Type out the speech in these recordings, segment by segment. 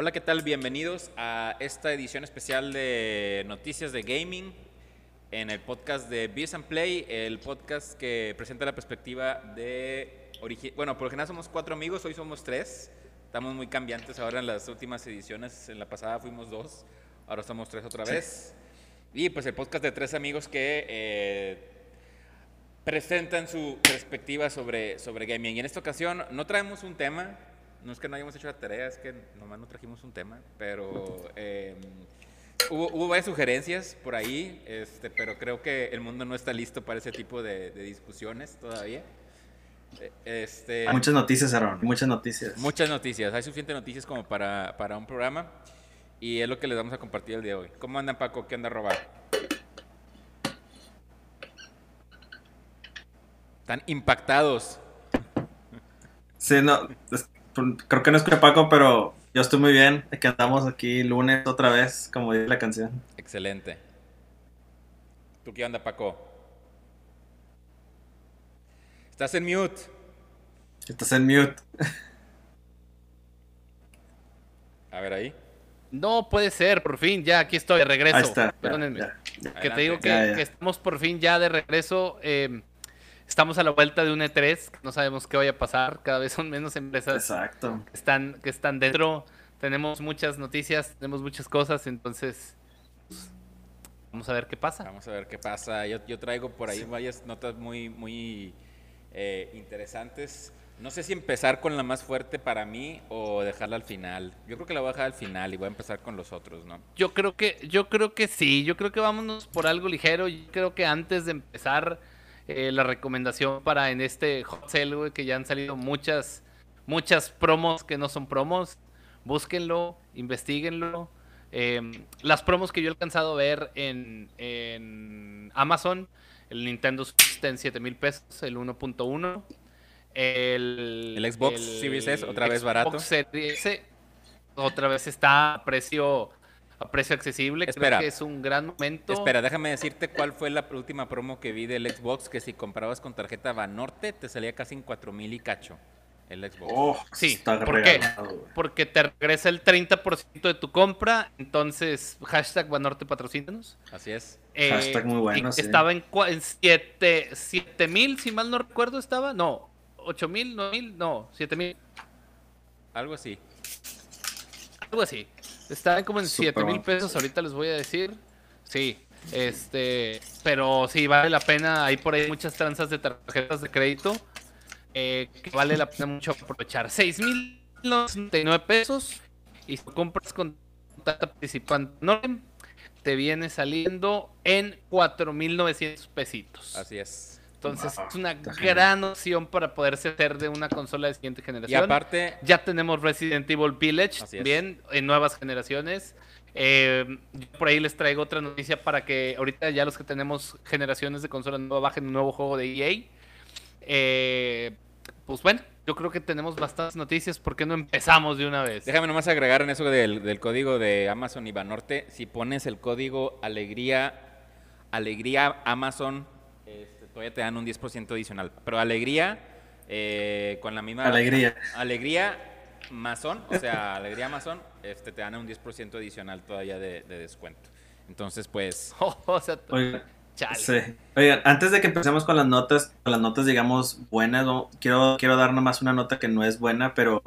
Hola, ¿qué tal? Bienvenidos a esta edición especial de Noticias de Gaming en el podcast de Beers and Play, el podcast que presenta la perspectiva de... Bueno, por lo general somos cuatro amigos, hoy somos tres. Estamos muy cambiantes ahora en las últimas ediciones. En la pasada fuimos dos, ahora somos tres otra vez. Y pues el podcast de tres amigos que eh, presentan su perspectiva sobre, sobre gaming. Y en esta ocasión no traemos un tema, no es que no hayamos hecho la tarea, es que nomás no trajimos un tema, pero eh, hubo, hubo, varias sugerencias por ahí, este, pero creo que el mundo no está listo para ese tipo de, discusiones todavía. Eh, este, hay muchas noticias, Aaron, muchas noticias. Muchas noticias, hay suficientes noticias como para, para un programa y es lo que les vamos a compartir el día de hoy. ¿Cómo andan, Paco? ¿Qué anda a robar? Están impactados. Sí, no, creo que no escuché Paco, pero yo estoy muy bien. Que andamos aquí lunes otra vez, como dice la canción. Excelente. ¿Tú qué onda, Paco? Estás en mute. Estás en mute. A ver ahí. No puede ser, por fin, ya aquí estoy de regreso. Ahí está, Perdónenme. que te digo que, estamos por fin ya de regreso. Eh, Estamos a la vuelta de un E3, no sabemos qué vaya a pasar, cada vez son menos empresas Que, están, que están dentro. Tenemos muchas noticias, tenemos muchas cosas, entonces pues, vamos a ver qué pasa. Vamos a ver qué pasa. Yo, yo traigo por ahí varias notas muy, muy eh, interesantes. No sé si empezar con la más fuerte para mí o dejarla al final. Yo creo que la voy a dejar al final y voy a empezar con los otros, ¿no? Yo creo que, yo creo que sí. Yo creo que vámonos por algo ligero. Yo creo que antes de empezar eh, la recomendación para en este hot sale, que ya han salido muchas, muchas promos que no son promos. Búsquenlo, investiguenlo. Em, las promos que yo he alcanzado a ver en, en Amazon, el Nintendo Switch está en 7 mil pesos, el 1.1. El, el, Xbox Series S, otra vez barato. Series otra vez está a precio a precio accesible. Espera, Creo que es un gran momento. Espera, déjame decirte cuál fue la última promo que vi del Xbox, que si comprabas con tarjeta Banorte te salía casi en 4 mil y cacho el Xbox. Oh, sí, ¿por qué? Porque te regresa el 30% de tu compra, entonces hashtag Banorte patrocínanos. Así es. Eh, hashtag muy bueno, Estaba en, 7 mil, si mal no recuerdo, estaba, no, 8 mil, 9 mil, no, 7 mil. Algo así. Algo así. Están como en 7 mil pesos, ahorita les voy a decir. Sí, este, pero sí, vale la pena. Hay por ahí muchas tranzas de tarjetas de crédito eh, que vale la pena mucho aprovechar. 6 mil 99 pesos y si compras con tanta participante te viene saliendo en 4.900 pesitos. Así es. Entonces es una gran opción para poderse hacer de una consola de siguiente generación. Y aparte, ya tenemos Resident Evil Village también en nuevas generaciones. Eh, por ahí les traigo otra noticia para que ahorita ya los que tenemos generaciones de consola nueva bajen un nuevo juego de EA. Eh, pues bueno, yo creo que tenemos bastantes noticias. ¿Por qué no empezamos de una vez? Déjame nomás agregar en eso del, del código de Amazon y Banorte. Si pones el código Alegría, Alegría Amazon todavía te dan un 10% adicional. Pero alegría, eh, con la misma... Alegría. Alegría masón, o sea, alegría masón, este, te dan un 10% adicional todavía de, descuento. Entonces, pues... o sea, Oigan, antes de que empecemos con las notas, con las notas, digamos, buenas, quiero, quiero dar nomás una nota que no es buena, pero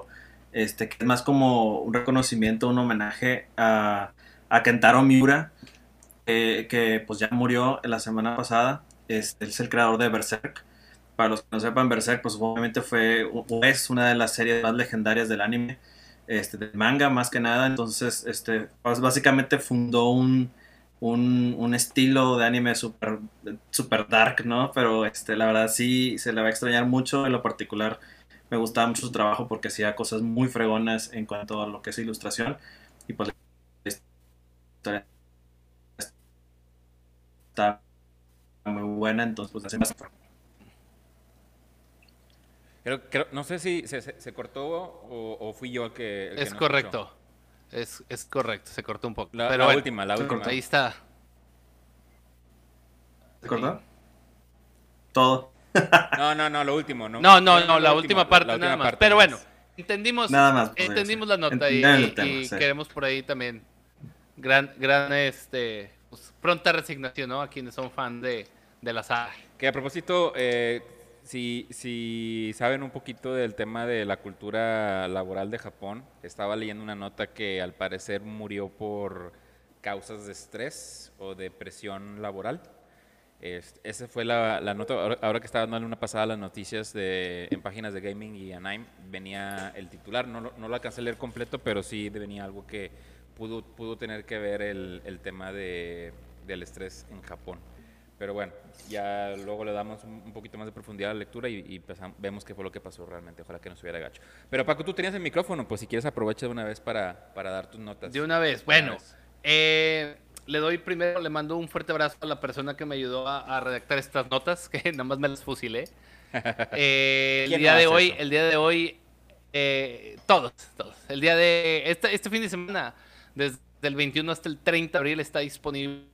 este, que es más como un reconocimiento, un homenaje a, a Kentaro Miura, eh, que pues ya murió la semana pasada es, es el creador de Berserk. Para los que no sepan, Berserk, pues obviamente fue, es una de las series más legendarias del anime, este, del manga más que nada. Entonces, este, pues básicamente fundó un, un, estilo de anime super, super dark, ¿no? Pero este, la verdad sí se le va a extrañar mucho. En lo particular, me gustaba mucho su trabajo porque hacía cosas muy fregonas en cuanto a lo que es ilustración. Y pues está muy buena, entonces pues hacemos... Creo, creo, no sé si se, se, cortó o, fui yo el que... es correcto. Es, es, correcto, se cortó un poco. La, Pero la última, la última. Ahí está. ¿Se cortó? todo. No, no, no, lo último, ¿no? No, no, la última parte la nada última más. parte Pero bueno, más. entendimos, Nada más, pues, entendimos la nota y, Entendieron el y- tema, y sí. queremos por ahí también gran, gran, este, pues, pronta resignación, ¿no? A quienes son fan de, de la saga. Que a propósito, eh, si, si saben un poquito del tema de la cultura laboral de Japón, estaba leyendo una nota que al parecer murió por causas de estrés o de presión laboral. Es- esa fue la, la nota, ahora, que estaba dando una pasada las noticias de, en páginas de gaming y Anime, venía el titular, no, no lo alcancé a leer completo, pero sí venía algo que pudo, pudo tener que ver el, el tema de, del estrés en Japón. Pero bueno, ya luego le damos un, poquito más de profundidad a la lectura y, y pasam- vemos qué fue lo que pasó realmente. Ojalá que no hubiera gacho. Pero Paco, tú tenías el micrófono, pues si quieres aprovecha de una vez para, para dar tus notas. De una vez. De Bueno, una vez. eh, le doy primero, le mando un fuerte abrazo a la persona que me ayudó a, a redactar estas notas, que nada más me las fusilé. Eh, el ¿Quién día no de hace hoy, eso? el día de hoy, eh, todos, todos. El día de este, este fin de semana, desde el 21 hasta el 30 de abril, está disponible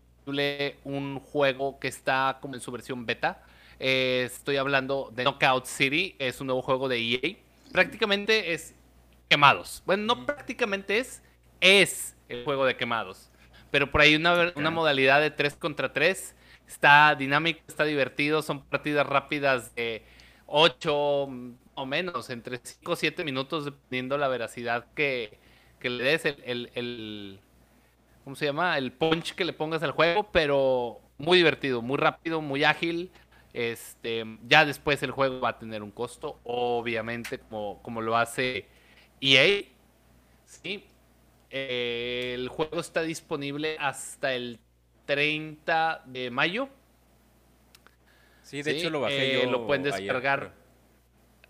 un juego que está como en su versión beta. Eh, estoy hablando de Knockout City, es un nuevo juego de EA. Prácticamente es quemados. Bueno, no prácticamente es, es el juego de quemados. Pero por ahí una, una modalidad de 3 contra 3. Está dinámico, está divertido. Son partidas rápidas de 8 o menos, entre 5 o 7 minutos, dependiendo la veracidad que, que le des, el, el- el- ¿cómo se llama? El punch que le pongas al juego, pero muy divertido, muy rápido, muy ágil. Este, ya después el juego va a tener un costo, obviamente, como, como lo hace EA. Sí. Eh, el juego está disponible hasta el 30 de mayo. Sí, de sí, hecho lo bajé eh, yo lo pueden ayer, descargar.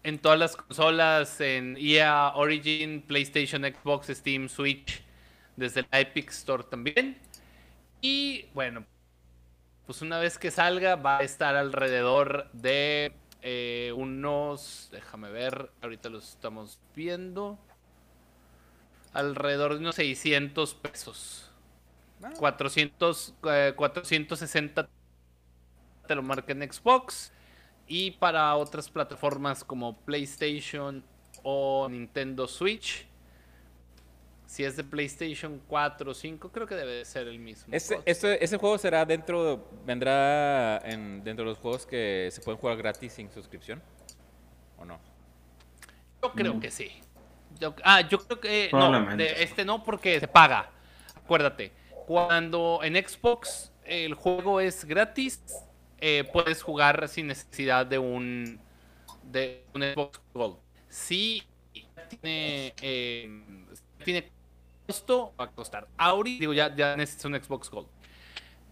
En todas las consolas, en EA Origin, PlayStation, Xbox, Steam, Switch, desde el Epic Store también. Y bueno, pues una vez que salga va a estar alrededor de eh, unos, déjame ver, ahorita los estamos viendo, alrededor de unos 600 pesos. Ah. 400, eh, 460 te lo marca en Xbox. Y para otras plataformas como PlayStation o Nintendo Switch. Si es de PlayStation 4 o 5, creo que debe de ser el mismo. Ese, este- ese juego será dentro, vendrá en, dentro de los juegos que se pueden jugar gratis sin suscripción, ¿o no? Yo creo que sí. Yo- ah, yo creo que no, Probablemente. de- este no porque se paga. Acuérdate, cuando en Xbox el juego es gratis, eh, puedes jugar sin necesidad de un de un Xbox Gold. Si tiene eh, tiene costo, va a costar. Ahorita digo ya ya necesitas un Xbox Gold.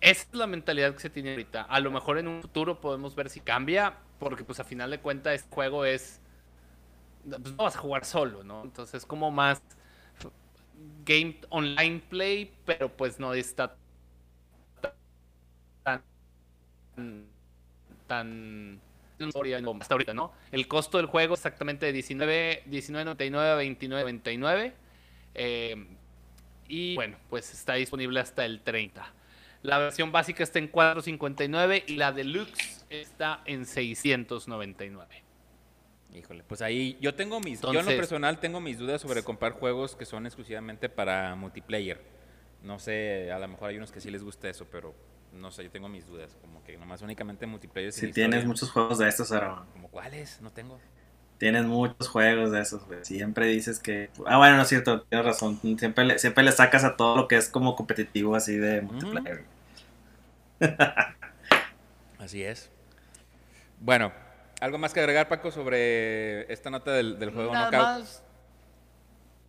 Esa es la mentalidad que se tiene ahorita. A lo mejor en un futuro podemos ver si cambia, porque pues a final de cuentas este juego es pues no vas a jugar solo, ¿no? Entonces como más game online play, pero pues no está tan tan hasta ahorita, ¿no? El costo del juego es exactamente de 19 19.99 a 29.99 eh, y bueno, pues está disponible hasta el 30. La versión básica está en 4.59 y la deluxe está en 699. Híjole, pues ahí yo tengo mis, yo en lo personal tengo mis dudas sobre comprar juegos que son exclusivamente para multiplayer. No sé, a lo mejor hay unos que sí les gusta eso, pero no sé, yo tengo mis dudas, como que nomás únicamente multiplayer. Si tienes historia. muchos juegos de estos, Aaron. ¿Como cuáles? No tengo. Tienes muchos juegos de esos, güey. Siempre dices que. Ah, bueno, no es cierto, tienes razón. Siempre le, siempre le sacas a todo lo que es como competitivo, así de multiplayer. Así es. Bueno, ¿algo más que agregar, Paco, sobre esta nota del, del juego Nada Knockout? más.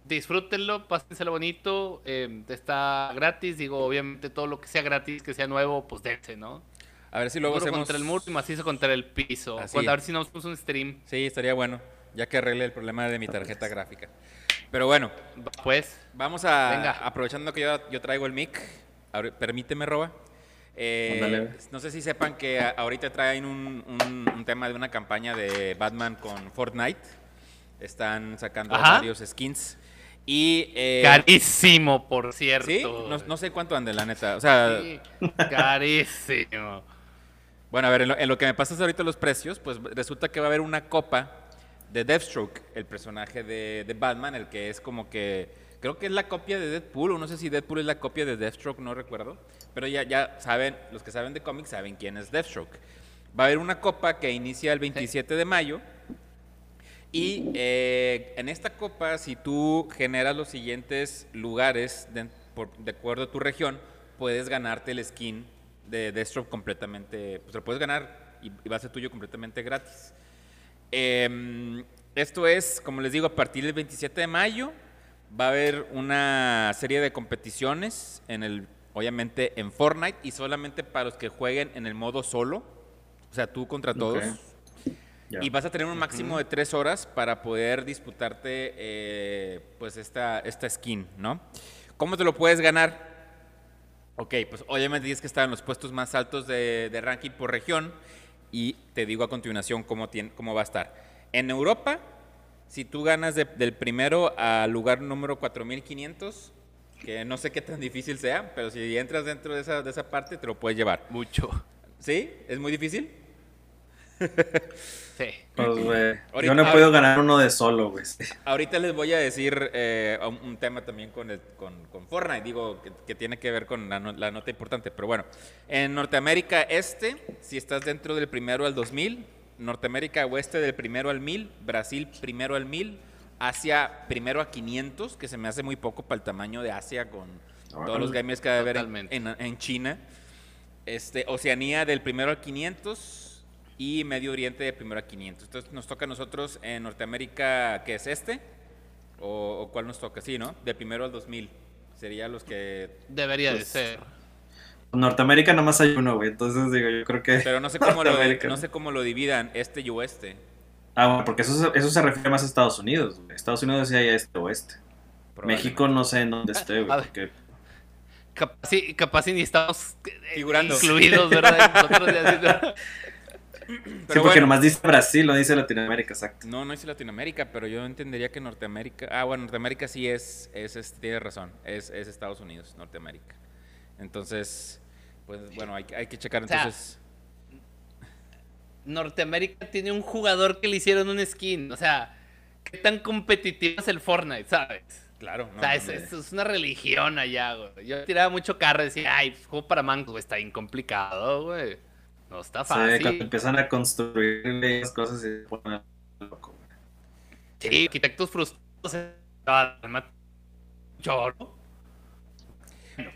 Disfrútenlo, pásenselo bonito. eh, está gratis. Digo, obviamente todo lo que sea gratis, que sea nuevo, pues dense, ¿no? A ver si luego hacemos... contra el muro y macizo contra el piso. Así Cuando- a ver si nos puso un stream. Sí, estaría bueno, ya que arregle el problema de mi tarjeta gráfica. Pero bueno, Pues, vamos a... Venga. Aprovechando que yo, yo traigo el mic, permíteme, Roba. Eh, no sé si sepan que a- ahorita traen un, un- un tema de una campaña de Batman con Fortnite. Están sacando Ajá. varios skins. Y... eh, carísimo, por cierto. ¿Sí? No, no sé cuánto ande, la neta. O sea, Sí, carísimo. Bueno, a ver, en lo, en lo que me pasas ahorita los precios, pues resulta que va a haber una copa de Deathstroke, el personaje de, de Batman, el que es como que creo que es la copia de Deadpool, o no sé si Deadpool es la copia de Deathstroke, no recuerdo, pero ya, ya saben, los que saben de cómics saben quién es Deathstroke. Va a haber una copa que inicia el 27 de mayo y eh, en esta copa, si tú generas los siguientes lugares de, por- de acuerdo a tu región, puedes ganarte el skin de Deathstroke completamente, pues lo puedes ganar y, y va a ser tuyo completamente gratis. Em, esto es, como les digo, a partir del 27 de mayo va a haber una serie de competiciones en el, obviamente en Fortnite y solamente para los que jueguen en el modo solo, o sea, tú contra todos. Ya. Y vas a tener un máximo de tres horas para poder disputarte eh, pues esta, esta skin, ¿no? ¿Cómo te lo puedes ganar? Ok, pues obviamente tienes que estar en los puestos más altos de, de ranking por región y te digo a continuación cómo, tien- cómo va a estar. En Europa, si tú ganas de- del primero al lugar número 4500, que no sé qué tan difícil sea, pero si entras dentro de esa, de esa parte te lo puedes llevar. Mucho. ¿Sí? ¿Es muy difícil? Sí. Pues, güey, Ahorita- yo no puedo ganar uno de solo, güey. Ahorita les voy a decir eh, un, un tema también con, el- con, con Fortnite, digo, que, que tiene que ver con la, no- la nota importante. Pero bueno, en Norteamérica Este, si estás dentro del primero al 2000, Norteamérica Oeste del primero al 1000, Brasil primero al 1000, Asia primero a 500, que se me hace muy poco para el tamaño de Asia con todos los gamers que debe haber en, en- en China. Este, Oceanía del primero al 500 y Medio Oriente del primero a 500. Entonces nos toca a nosotros en Norteamérica, ¿qué es este? ¿O, o cuál nos toca? Sí, ¿no? Del primero al 2000. Serían los que... Debería de Pues, ser. Norteamérica nomás hay uno, güey. Entonces digo, yo creo que. Pero no sé cómo lo, no sé cómo lo dividan, este y oeste. Ah, bueno, porque eso, se- eso se refiere más a Estados Unidos, güey. Estados Unidos sí hay este oeste. México no sé en dónde esté, güey. ver. Porque Capaz, sí, capaz y ni estamos eh, Figurando. incluidos, ¿verdad? Sí, porque bueno. nomás dice Brasil, no dice Latinoamérica, exacto. No, no dice Latinoamérica, pero yo entendería que Norteamérica... Ah, bueno, Norteamérica sí es, es, es- tiene razón, es, es Estados Unidos, Norteamérica. Entonces, pues bueno, hay, que- hay que checar O sea, entonces... Norteamérica tiene un jugador que le hicieron un skin. O sea, ¿qué tan competitivo es el Fortnite, sabes? Claro, no, o sea, no, es, es- es una religión allá, güey. Yo tiraba mucho carro y decía, ay, juego para mancos, güey, está bien complicado, güey. No está Sí, cuando fácil. empiezan a construir esas cosas y se ponen loco, güey. Sí, arquitectos frustrados.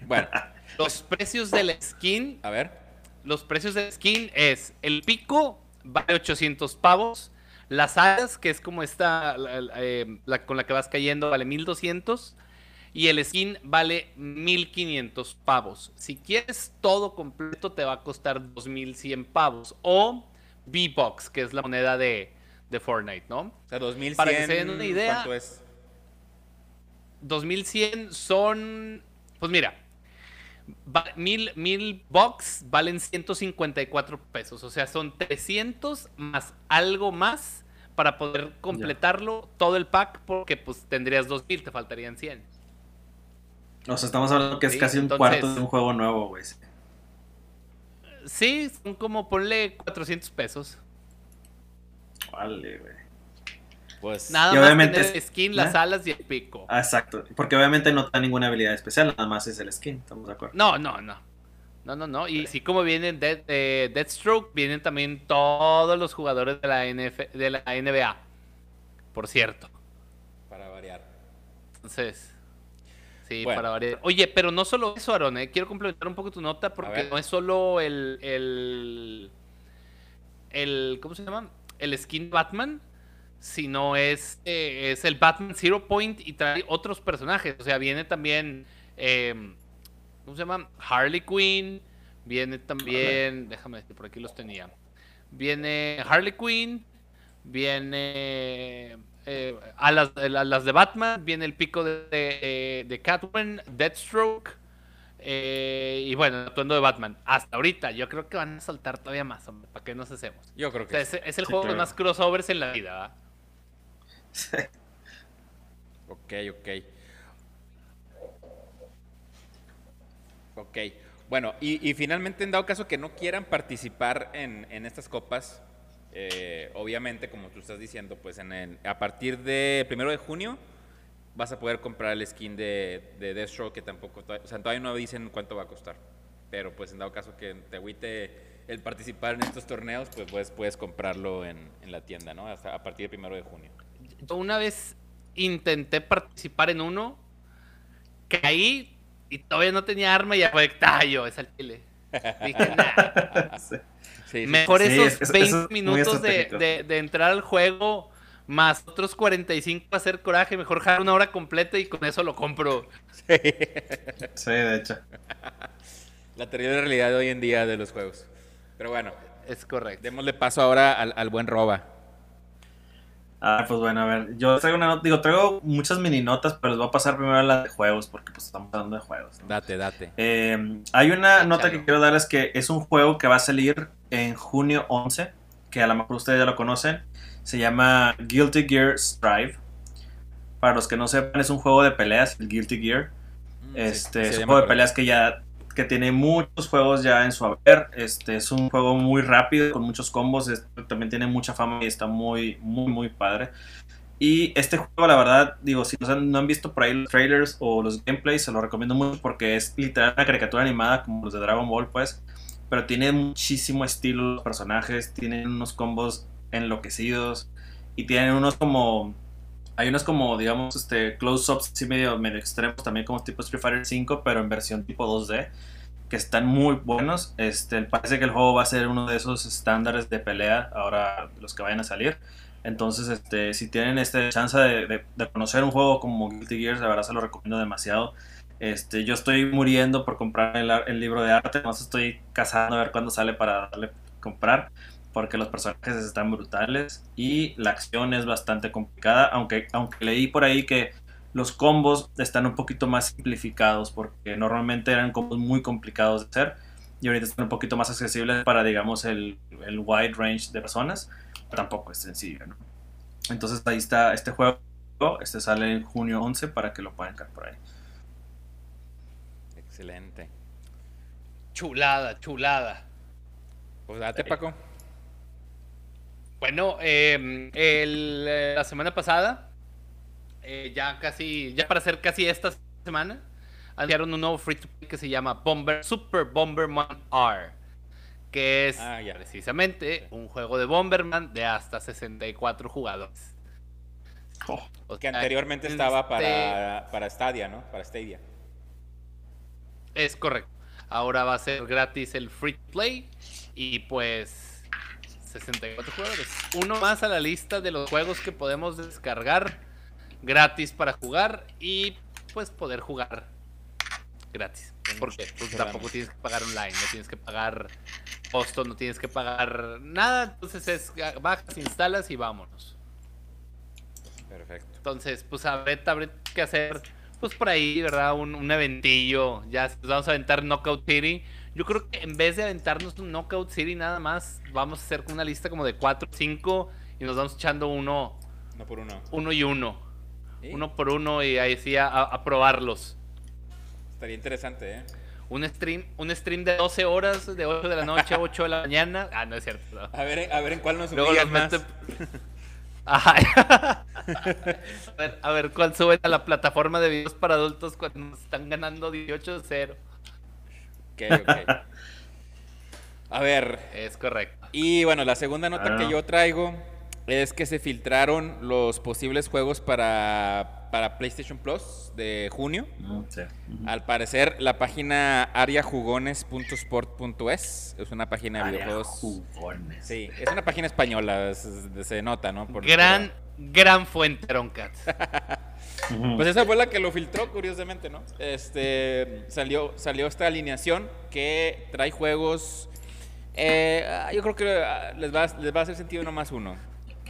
Bueno, Los precios del skin a ver. Los precios de skin es el pico vale 800 pavos, las alas que es como esta la, la, eh, la con la que vas cayendo vale 1200 y el skin vale 1500 pavos. Si quieres todo completo te va a costar 2100 pavos o V-Box, que es la moneda de, de Fortnite, ¿no? O sea, 2100... Para que se den una idea- ¿Cuánto es? 2100 son pues mira, mil, mil bucks valen 154 pesos. O sea, son 300 más algo más para poder completarlo todo el pack porque pues tendrías 2000, te faltarían 100. O sea, estamos hablando que es Sí, casi un entonces- cuarto de un juego nuevo, güey. Sí, son como ponle 400 pesos. Vale, güey. Pues... Nada Y más obviamente tener el es- skin, las ¿eh? alas y el pico. Ah, exacto. Porque obviamente no te da ninguna habilidad especial, nada más es el skin, estamos de acuerdo. No, no, no. No, no, no. Y así como vienen Dead, eh, Deathstroke, vienen también todos los jugadores de la, NF de la NBA. Por cierto. Para variar. Entonces, sí, Bueno. para variar. Oye, pero no solo eso, Aaron, eh, quiero complementar un poco tu nota porque no es solo el, el, el, ¿cómo se llama? El skin Batman, sino es, eh, es el Batman Zero Point y trae otros personajes. O sea, viene también, eh, ¿cómo se llama? Harley Quinn, viene también, déjame decir, por aquí los tenía. Viene Harley Quinn, viene eh, a, las, a las de Batman, viene el pico de, de, de Catwoman, Deathstroke, eh, y bueno, el atuendo de Batman. Hasta ahorita, yo creo que van a saltar todavía más, hombre, ¿para qué nos hacemos? Yo creo O que sea, es, es el Sí, juego claro. con más crossovers en la vida, ¿verdad? Ok, ok. Ok. Bueno, y, y finalmente, en dado caso que no quieran participar en, en estas copas, eh, obviamente, como tú estás diciendo, pues en el- a partir de primero de junio vas a poder comprar el skin de, de Deathstroke, que tampoco, o sea, todavía no dicen cuánto va a costar. Pero pues en dado caso que te agüite el participar en estos torneos, pues puedes, puedes comprarlo en, en la tienda, ¿no? Hasta a partir de primero de junio. Yo una vez intenté participar en uno, caí y todavía no tenía arma y afectaba yo, es al chile. Dije, nah, Sí. Sí, sí. mejor Sí, esos es- es- 20 eso es muy minutos de, de- de entrar al juego más otros 45 para hacer coraje, mejor jalar una hora completa y con eso lo compro. Sí, de hecho. La terrible realidad de hoy en día de los juegos. Pero bueno, Es correcto. démosle paso ahora al, al buen Roba. Ah, pues bueno, a ver, yo traigo una nota, digo, traigo muchas mini notas, pero les voy a pasar primero a las de juegos, porque pues estamos hablando de juegos. ¿no? Date, date. Eh, hay una Échalo. nota que quiero darles que es un juego que va a salir en junio 11, que a lo mejor ustedes ya lo conocen. Se llama Guilty Gear Strive. Para los que no sepan, es un juego de peleas, el Guilty Gear. Mm, Este, sí, es un juego de peleas que ya que tiene muchos juegos ya en su haber. Este es un juego muy rápido con muchos combos. también tiene mucha fama y está muy muy muy padre. Y este juego, la verdad, digo, si no han, no han visto por ahí los trailers o los gameplays, se lo recomiendo mucho porque es literal una caricatura animada como los de Dragon Ball, pues. Pero tiene muchísimo estilo los personajes, tienen unos combos enloquecidos y tienen unos como hay unos como, digamos, este, close-ups así medio, medio extremos, también como tipo Street Fighter 5, pero en versión tipo 2D, que están muy buenos. Este, parece que el juego va a ser uno de esos estándares de pelea, ahora los que vayan a salir. Entonces, este, si tienen este chance de, de- de conocer un juego como Guilty Gear, la verdad se lo recomiendo demasiado. Este, yo estoy muriendo por comprar el, el libro de arte, no estoy cazando a ver cuándo sale para darle comprar porque los personajes están brutales y la acción es bastante complicada, aunque, aunque leí por ahí que los combos están un poquito más simplificados, porque normalmente eran combos muy complicados de hacer y ahorita están un poquito más accesibles para, digamos, el, el wide range de personas, pero tampoco es sencillo, ¿no? Entonces ahí está este juego, este sale en junio 11 para que lo puedan encargar por ahí. Excelente. Chulada, chulada. Pues date, Paco. Bueno, eh, el, la semana pasada, eh, ya casi, ya para hacer casi esta semana, anunciaron un nuevo free to play que se llama Bomber Super Bomberman R, que es Ah, ya. precisamente un juego de Bomberman de hasta 64 jugadores. Oh, O Que anteriormente este- estaba para, para Stadia, ¿no? Para Stadia. Es correcto. Ahora va a ser gratis el free to play y pues 64 jugadores. Uno más a la lista de los juegos que podemos descargar gratis para jugar y pues poder jugar gratis. Porque pues, Qué tampoco tienes que pagar online, no tienes que pagar costo, no tienes que pagar nada. Entonces es bajas, instalas y vámonos. Perfecto. Entonces, pues habré, habré que hacer, pues por ahí, ¿verdad? Un, un eventillo. Ya nos vamos a aventar Knockout City. Yo creo que en vez de aventarnos un Knockout City nada más, vamos a hacer una lista como de 4 o 5 y nos vamos echando uno, No por uno. uno y uno. Sí, Uno por uno y ahí sí a, a probarlos. Estaría interesante, ¿eh? Un stream, un stream de 12 horas, de 8 de la noche a 8 de la mañana. Ah, no es cierto. no. A ver, a ver en cuál nos Luego los más. mete- Ajá. a, ver, a ver cuál suben a la plataforma de videos para adultos cuando nos están ganando 18-0. Ok. A ver, Es correcto. y bueno, la segunda nota Ah. que yo traigo es que se filtraron los posibles juegos para, para PlayStation Plus de junio. mm, sí. Al parecer, la página ariajugones.sport.es es una página de videojuegos. Sí, es una página española, se, se nota, ¿no? Por- Gran, gran fuente, Roncat. Pues esa fue la que lo filtró, curiosamente, ¿no? Este, salió, salió esta alineación que trae juegos. eh, ah, yo creo que ah, les va, les va a hacer sentido uno más uno.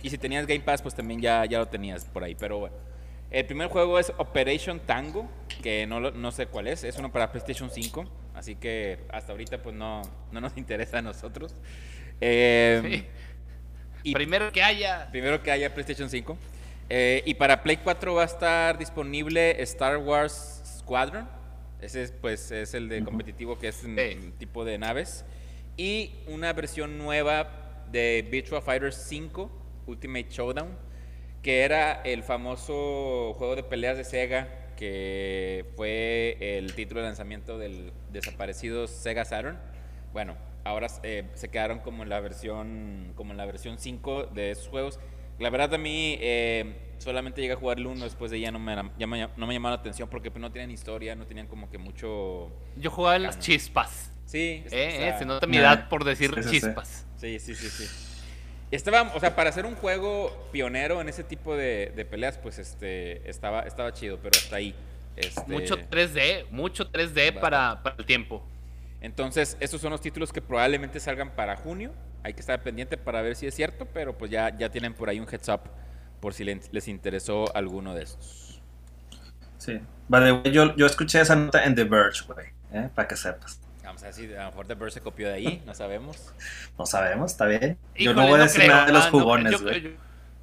Y si tenías Game Pass, pues también ya, ya lo tenías por ahí. Pero bueno. El primer juego es Operation Tango, que no, no sé cuál es. Es uno para PlayStation 5. Así que hasta ahorita, pues no, no nos interesa a nosotros. Eh, Sí. y Primero que haya. Primero que haya PlayStation 5. Eh, y para Play 4 va a estar disponible Star Wars Squadron. Ese es, pues, es el de competitivo que es un Sí. tipo de naves. Y una versión nueva de Virtua Fighter 5 Ultimate Showdown, que era el famoso juego de peleas de Sega, que fue el título de lanzamiento del desaparecido Sega Saturn. Bueno, ahora eh, se quedaron como en la versión como en la versión 5 de esos juegos. La verdad a mí eh, solamente llegué a jugar el 1, después de ya no me, ya me- no me llamaron la atención porque pues, no tenían historia, no tenían como que mucho... Yo jugaba en las chispas. Sí, es- Eh, o sea, eh, se nota mi nah, edad por decir sí. chispas. Sí, sí, sí, sí. Estaba, o sea, para hacer un juego pionero en ese tipo de, de peleas, pues este estaba, estaba chido, pero hasta ahí. Este, Mucho 3D, mucho 3D para, para el tiempo. Entonces, estos son los títulos que probablemente salgan para junio. Hay que estar pendiente para ver si es cierto, pero pues ya, ya tienen por ahí un heads up por si les, les interesó alguno de estos. Sí. By the way, yo, yo escuché esa nota en The Verge, güey. ¿eh? Para que sepas. Vamos a ver si a lo mejor The Verge se copió de ahí, no sabemos. No sabemos, está bien. yo no voy a decir creo. nada de los Ah, jugones, güey.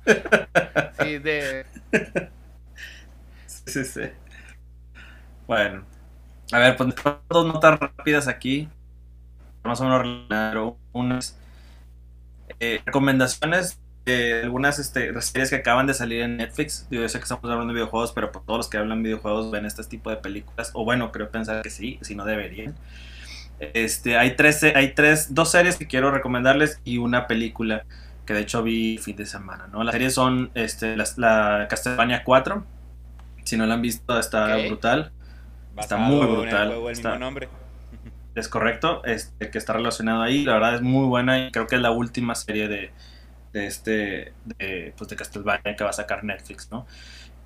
Sí, de. Sí, sí. Bueno. A ver, pues dos notas rápidas aquí. Más o menos relacionadas. Unas eh, recomendaciones de algunas este, series que acaban de salir en Netflix. Digo, yo sé que estamos hablando de videojuegos, pero pues, todos los que hablan de videojuegos ven este tipo de películas. O bueno, creo pensar que sí, si no deberían. Este, hay tres, hay tres, dos series que quiero recomendarles y una película que de hecho vi fin de semana, ¿no? Las series son este, las- la, Castlevania 4. Si no la han visto, está brutal. Está muy En el brutal, juego del está- mismo nombre. Es correcto, este, que está relacionado ahí. La verdad es muy buena y creo que es la última serie de, de este de, pues de Castlevania que va a sacar Netflix, ¿no?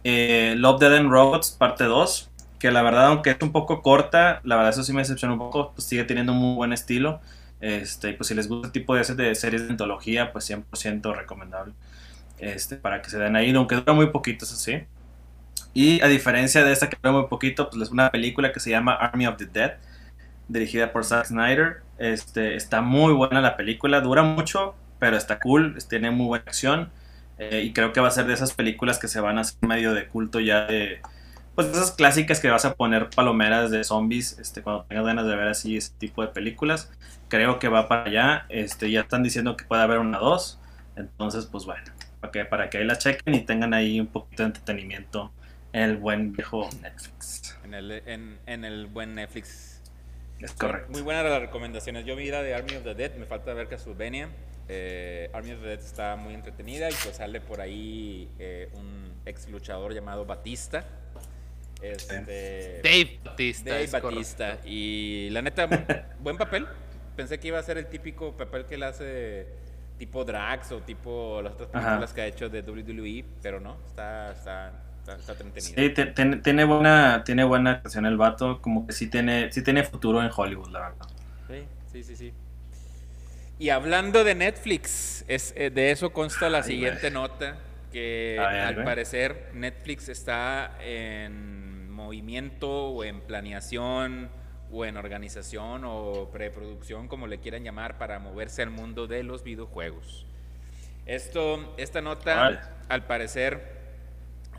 Eh, Love, Dead and Robots, parte 2, que la verdad, aunque es un poco corta, la verdad eso sí me decepcionó un poco, pues sigue teniendo un muy buen estilo. Este, y pues si les gusta el tipo de, de series de antología, pues 100% recomendable. Este, para que se den ahí, aunque dura muy poquito, eso. Y a diferencia de esta que dura muy poquito, pues es una película que se llama Army of the Dead, dirigida por Zack Snyder. Este, está muy buena la película, dura mucho, pero está cool, tiene muy buena acción. eh, y creo que va a ser de esas películas que se van a hacer medio de culto ya de... Pues esas clásicas que vas a poner palomeras de zombies este, cuando tengas ganas de ver así ese tipo de películas. Creo que va para allá. Este, ya están diciendo que puede haber una 2. Entonces, pues bueno, para que, para que ahí la chequen y tengan ahí un poquito de entretenimiento en el buen viejo Netflix. En el, en, en el buen Netflix. Es correcto. Muy buenas las recomendaciones. Yo vi la de Army of the Dead, me falta ver Castlevania. Eh, Army of the Dead está muy entretenida y pues sale por ahí eh, un ex luchador llamado Batista. Este, Dave Batista. Dave es correcto. Batista. Y la neta, buen, papel. Pensé que iba a ser el típico papel que él hace tipo Drax o tipo las otras Ajá. películas que ha hecho de WWE, pero no, está, está, está, está. Sí, te- tiene, tiene buena, tiene buena actuación el vato, como que sí tiene, sí tiene futuro en Hollywood, la verdad. Sí, sí, sí, sí. Y hablando de Netflix, es, eh, de eso consta la Ay, siguiente nota, que al parecer Netflix está en movimiento o en planeación o en organización o preproducción, como le quieran llamar, para moverse al mundo de los videojuegos. Esto, esta nota, al parecer,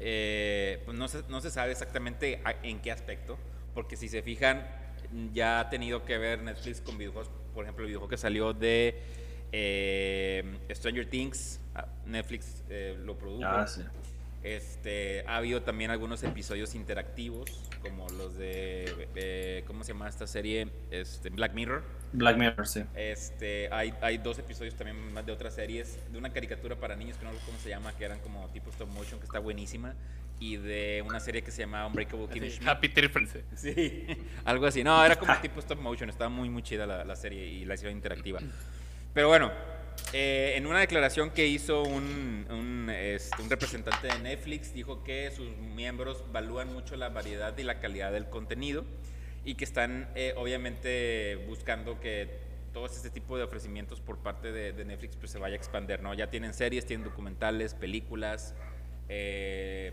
eh, pues no, se, no se sabe exactamente en qué aspecto, porque si se fijan, ya ha tenido que ver Netflix con videojuegos, por ejemplo, el videojuego que salió de eh, Stranger Things, ah, Netflix eh, lo produjo. Ah, sí. Este, ha habido también algunos episodios interactivos, como los de, eh, ¿cómo se llama esta serie? Este, Black Mirror. Black Mirror, sí. Este, hay, hay dos episodios también más de otras series, de una caricatura para niños que no recuerdo cómo se llama, que eran como tipo stop motion, que está buenísima, y de una serie que se llama Unbreakable Kimmy Schmidt. Happy Friends. Sí, algo así. No, era como tipo stop motion, estaba muy, muy chida la, la serie y la hicieron interactiva. Pero bueno, eh, en una declaración que hizo un, un, este, un representante de Netflix, dijo que sus miembros valúan mucho la variedad y la calidad del contenido y que están eh, obviamente buscando que todo este tipo de ofrecimientos por parte de, de Netflix pues se vaya a expandir, ¿no? Ya tienen series, tienen documentales, películas, eh,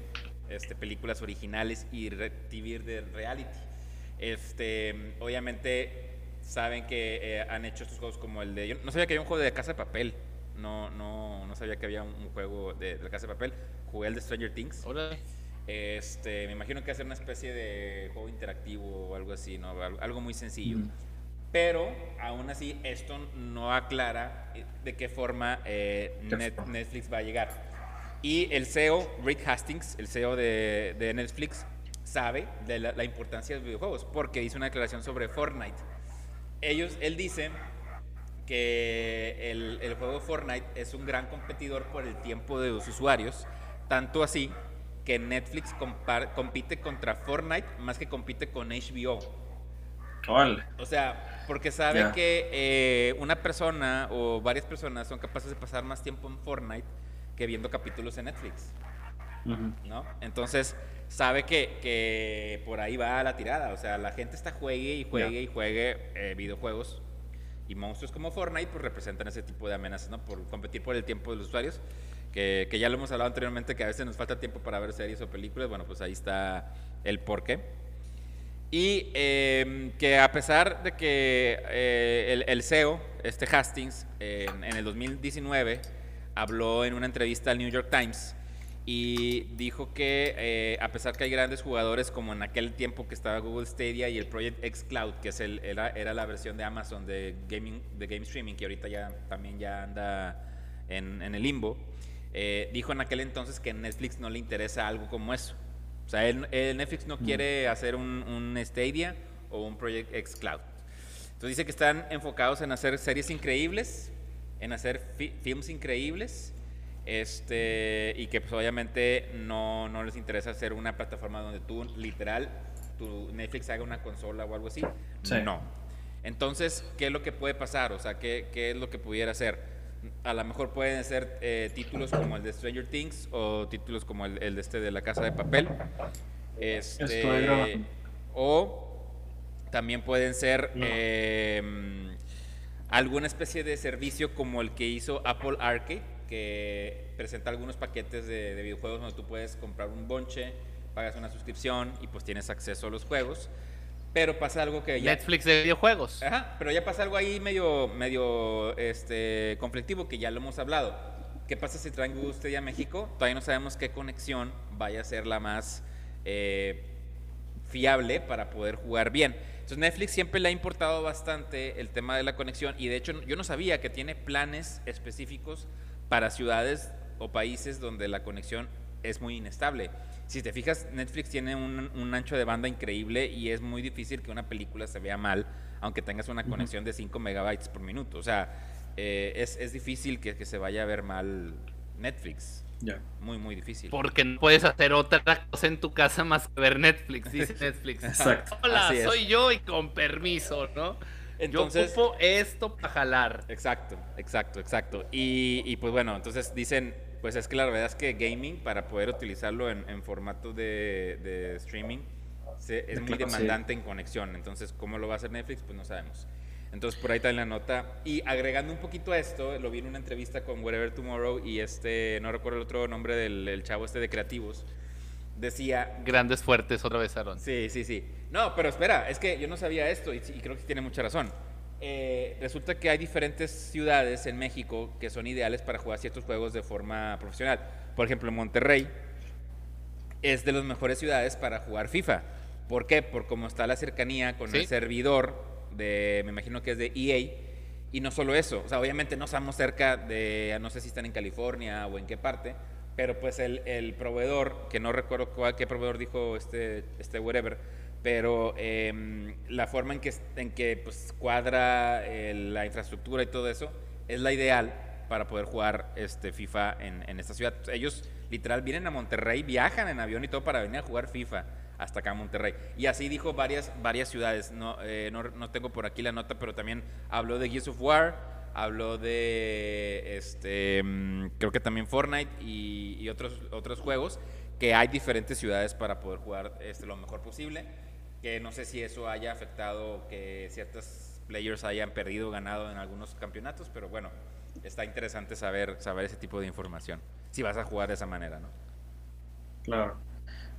este, películas originales y re- TV de reality. Este, obviamente saben que eh, han hecho estos juegos como el de... Yo no sabía que había un juego de Casa de Papel. No, no, no sabía que había un, un juego de, de la Casa de Papel. Jugué el de Stranger Things. Órale. Este, me imagino que hacer una especie de juego interactivo o algo así, ¿no? Algo muy sencillo. Pero aún así esto no aclara eh, de qué forma eh, Netflix va a llegar. Y el CEO, Rick Hastings, el CEO de, de Netflix, sabe de la, importancia de los videojuegos porque hizo una declaración sobre Fortnite. Ellos, él dice que el, el juego Fortnite es un gran competidor por el tiempo de los usuarios, tanto así que Netflix compite contra Fortnite más que compite con HBO. O sea, porque sabe que eh, una persona o varias personas son capaces de pasar más tiempo en Fortnite que viendo capítulos en Netflix. ¿No? Entonces, sabe que, que, por ahí va la tirada. O sea, la gente está juegue y juegue y juegue eh, videojuegos. Y monstruos como Fortnite pues representan ese tipo de amenazas, ¿no? Por competir por el tiempo de los usuarios. Que, que ya lo hemos hablado anteriormente, que a veces nos falta tiempo para ver series o películas. Bueno, pues ahí está el porqué. Y em, que a pesar de que eh, el, CEO, este Hastings, en el 2019 habló en una entrevista al New York Times y dijo que eh, a pesar que hay grandes jugadores como en aquel tiempo que estaba Google Stadia y el Project X Cloud, que es el, era, era, la versión de Amazon de gaming, de game streaming, que ahorita ya también ya anda en, en el limbo, eh, dijo en aquel entonces que Netflix no le interesa algo como eso. O sea, el, Netflix no mm. quiere hacer un, un, Stadia o un Project X Cloud. Entonces dice que están enfocados en hacer series increíbles, en hacer films increíbles, este, y que pues obviamente no, no, les interesa hacer una plataforma donde tú literal, tu Netflix haga una consola o algo así. No. Entonces, ¿qué es lo que puede pasar? O sea, ¿qué, qué es lo que pudiera hacer? a lo mejor pueden ser eh, títulos como el de Stranger Things o títulos como el, de este de La Casa de Papel. Este, o también pueden ser em, alguna especie de servicio como el que hizo Apple Arcade, que presenta algunos paquetes de, de videojuegos donde tú puedes comprar un bonche, pagas una suscripción y pues tienes acceso a los juegos. Pero pasa algo que ya... Netflix de videojuegos. Ajá, pero ya pasa algo ahí medio, medio este, conflictivo que ya lo hemos hablado. ¿Qué pasa si traen usted a México? Todavía no sabemos qué conexión vaya a ser la más eh, fiable para poder jugar bien. Entonces Netflix siempre le ha importado bastante el tema de la conexión y de hecho yo no sabía que tiene planes específicos para ciudades o países donde la conexión es muy inestable si te fijas, Netflix tiene un, ancho de banda increíble y es muy difícil que una película se vea mal, aunque tengas una conexión de 5 megabytes por minuto. O sea, eh, es, difícil que, se vaya a ver mal Netflix. Ya. Muy, muy difícil. Porque no puedes hacer otra cosa en tu casa más que ver Netflix, dice Netflix. Exacto. Hola, soy yo y con permiso, ¿no? Entonces, yo ocupo esto para jalar. Exacto, exacto, exacto. Y, y pues bueno, entonces dicen, pues es que la verdad es que gaming, para poder utilizarlo en, formato de, streaming, es muy demandante en conexión. Entonces, ¿cómo lo va a hacer Netflix? Pues no sabemos. Entonces, por ahí está en la nota. Y agregando un poquito a esto, lo vi en una entrevista con Whatever Tomorrow y este, no recuerdo el otro nombre del chavo este de creativos. Decía. Grandes fuertes, otra vez, Aaron. Sí, sí, sí. No, pero espera, es que yo no sabía esto y, y creo que tiene mucha razón. Eh, resulta que hay diferentes ciudades en México que son ideales para jugar ciertos juegos de forma profesional. Por ejemplo, Monterrey es de las mejores ciudades para jugar FIFA. ¿Por qué? Por cómo está la cercanía con el servidor de, me imagino que es de EA. Y no solo eso, o sea, obviamente no estamos cerca de, no sé si están en California o en qué parte, pero pues el, el proveedor, que no recuerdo cuál, qué proveedor dijo este, este whatever, pero em, la forma en que, en que pues, cuadra eh, la infraestructura y todo eso es la ideal para poder jugar este FIFA en, en, esta ciudad. Ellos literal vienen a Monterrey, viajan en avión y todo para venir a jugar FIFA hasta acá a Monterrey. Y así dijo varias, varias ciudades. No, eh, no, no, tengo por aquí la nota, pero también habló de Gears of War, habló de, este, mm, creo que también Fortnite y, y, otros, otros juegos, que hay diferentes ciudades para poder jugar este, lo mejor posible que no sé si eso haya afectado que ciertos players hayan perdido o ganado en algunos campeonatos, pero bueno, está interesante saber, saber ese tipo de información, si vas a jugar de esa manera, ¿no? Claro.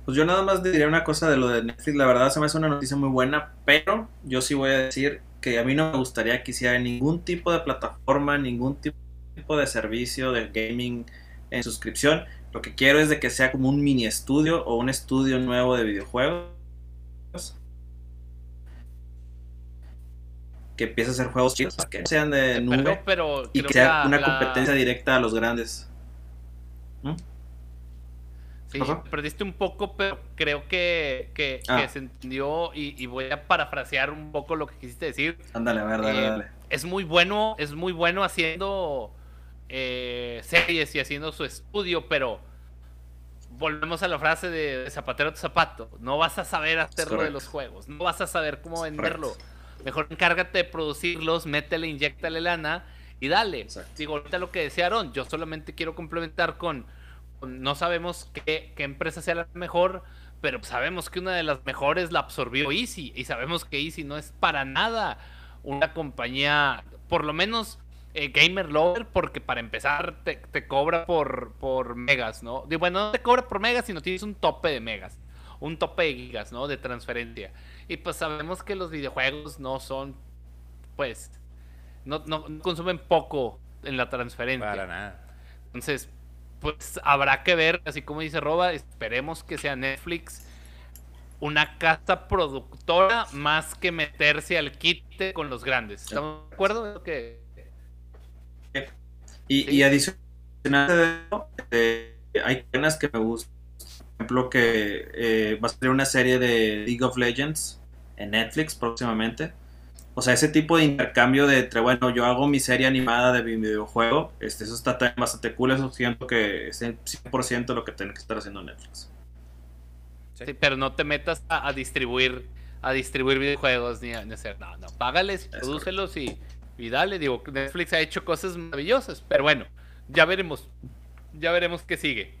Pues yo nada más diría una cosa de lo de Netflix, la verdad se me hace una noticia muy buena, pero yo sí voy a decir que a mí no me gustaría que hiciera ningún tipo de plataforma, ningún tipo de servicio de gaming en suscripción. Lo que quiero es de que sea como un mini estudio o un estudio nuevo de videojuegos. Que empiece a hacer juegos chidos, que sean de nube pero, y que sea una competencia directa a los grandes. ¿Mm? Sí, perdiste un poco, pero creo que, que, ah. se entendió y, voy a parafrasear un poco lo que quisiste decir. Ándale, a ver, dale, eh, dale. Es muy bueno, es muy bueno haciendo eh, series y haciendo su estudio, pero volvemos a la frase de, zapatero tu zapato. No vas a saber hacerlo de los juegos, no vas a saber cómo venderlo. Mejor encárgate de producirlos, métele, inyectale lana y dale. Digo, ahorita lo que decía Aaron, yo solamente quiero complementar con no sabemos qué, empresa sea la mejor, pero sabemos que una de las mejores la absorbió Easy y sabemos que Easy no es para nada una compañía, por lo menos eh, gamer lover, porque para empezar te, cobra por, por megas, ¿no? bueno, no te cobra por megas, sino tienes un tope de megas, un tope de gigas, ¿no? De transferencia. Y pues sabemos que los videojuegos no son, pues, no, no consumen poco en la transferencia. Para nada. Entonces, pues habrá que ver, así como dice Roba, esperemos que sea Netflix una casa productora más que meterse al quite con los grandes. ¿Estamos de acuerdo? Y, y adicional eh, hay penas que me gustan. Por ejemplo, que eh, va a salir una serie de League of Legends en Netflix próximamente. O sea, ese tipo de intercambio de entre, bueno, yo hago mi serie animada de mi videojuego, este, eso está bastante cool, eso siento que es el 100% lo que tiene que estar haciendo Netflix. Sí, pero no te metas a, distribuir a distribuir videojuegos ni a hacer, no, no, págales, prodúcelos y, y dale, digo, Netflix ha hecho cosas maravillosas, pero bueno, ya veremos, ya veremos qué sigue.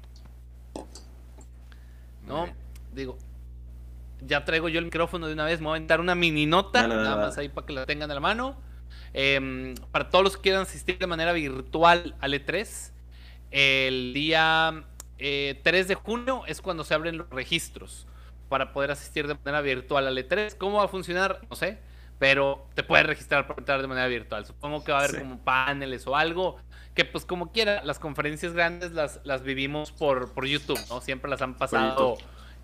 ¿No? Digo, ya traigo yo el micrófono de una vez, me voy a aventar una mini nota, nada más ahí para que la tengan a la mano. Em, para todos los que quieran asistir de manera virtual al E3, el día 3 eh, de junio es cuando se abren los registros para poder asistir de manera virtual al E3. ¿Cómo va a funcionar? No sé, pero te puedes registrar para entrar de manera virtual. Supongo que va a haber como paneles o algo, que pues como quiera, las conferencias grandes las, las vivimos por, por YouTube, ¿no? Siempre las han pasado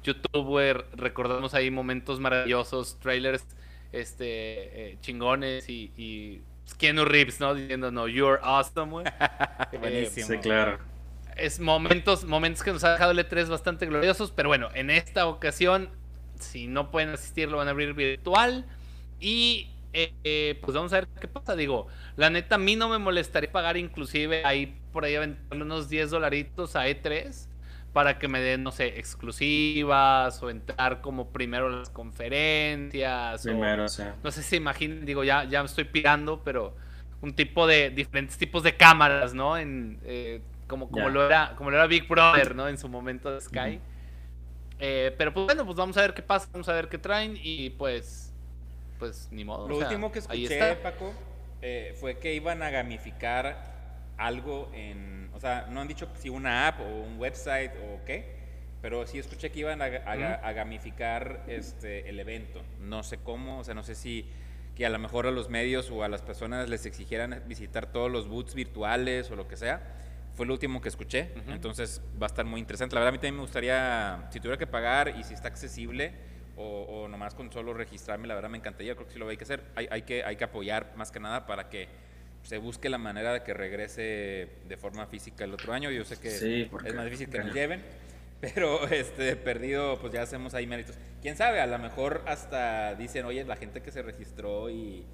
youtuber, recordamos ahí momentos maravillosos, trailers este, eh, chingones y, y Keanu Reeves, ¿no? Diciendo, no, you're awesome, güey. Buenísimo. sí, claro. Es momentos, momentos que nos ha dejado el E3 bastante gloriosos, pero bueno, en esta ocasión, si no pueden asistir, lo van a abrir virtual. Y eh, eh, pues vamos a ver qué pasa. Digo, la neta, a mí no me molestaría pagar inclusive ahí por ahí aventarle unos 10 dolaritos a E3 para que me den, no sé, exclusivas o entrar como primero a las conferencias. Primero, o, sí. No sé si imaginen, digo, ya, ya me estoy pirando, pero un tipo de diferentes tipos de cámaras, ¿no? En, eh, como, como, lo era, como lo era Big Brother, ¿no? En su momento de Sky. Eh, pero pues bueno, pues vamos a ver qué pasa, vamos a ver qué traen y pues, pues ni modo. Lo último que escuché, Paco, eh, fue que iban a gamificar algo en o sea, no han dicho si una app o un website o qué, pero sí escuché que iban a, gamificar este, el evento. No sé cómo, o sea, no sé si que a lo mejor a los medios o a las personas les exigieran visitar todos los booths virtuales o lo que sea. Fue lo último que escuché, entonces va a estar muy interesante. La verdad a mí también me gustaría, si tuviera que pagar y si está accesible o, o nomás con solo registrarme, la verdad me encantaría, creo que sí lo hay que hacer. Hay, hay, que, hay que apoyar más que nada para que se busque la manera de que regrese de forma física el otro año. Yo sé que es más difícil que nos lleven, pero este perdido, pues ya hacemos ahí méritos. Quién sabe, a lo mejor hasta dicen, oye, la gente que se registró y,